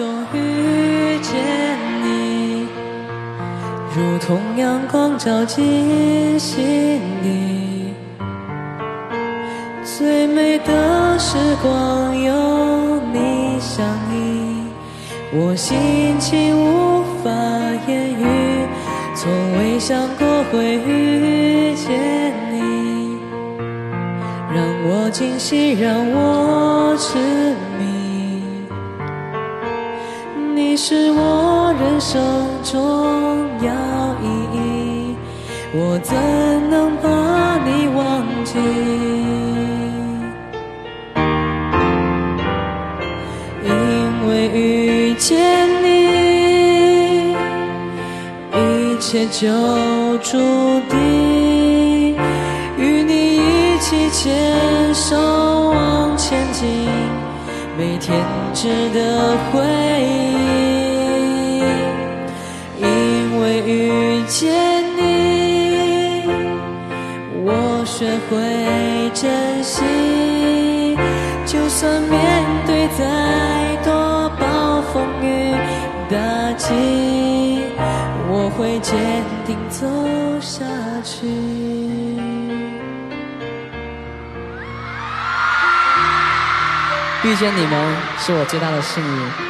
中遇见你，如同阳光照进心底。最美的时光有你相依，我心情无法言喻，从未想过会遇见你，让我惊喜，让我痴迷。是我人生重要意义，我怎能把你忘记？因为遇见你，一切就注定。与你一起牵手往前进，每天值得回忆。见你，我学会珍惜，就算面对再多暴风雨打击，我会坚定走下去。遇见你们是我最大的幸运。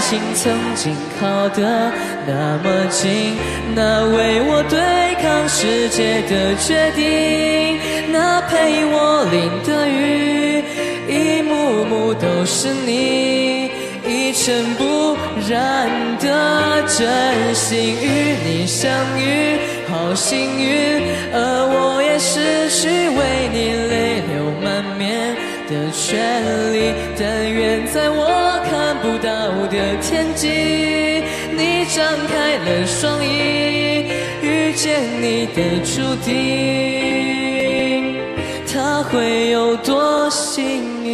心曾经靠得那么近，那为我对抗世界的决定，那陪我淋的雨，一幕幕都是你，一尘不染的真心与你相遇，好幸运，而我也失去为你泪流满面的权利。但愿在我看不的天际，你张开了双翼，遇见你的注定，他会有多幸运？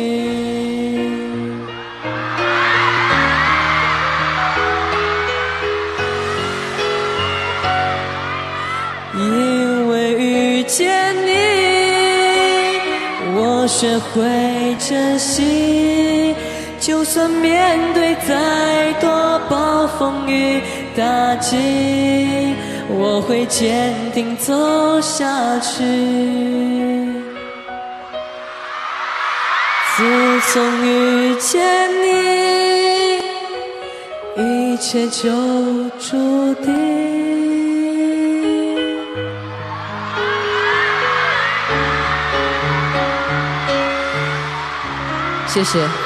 因为遇见你，我学会珍惜，就算面对再多暴风雨打击，我会坚定走下去。自从遇见你，一切就注定。谢谢。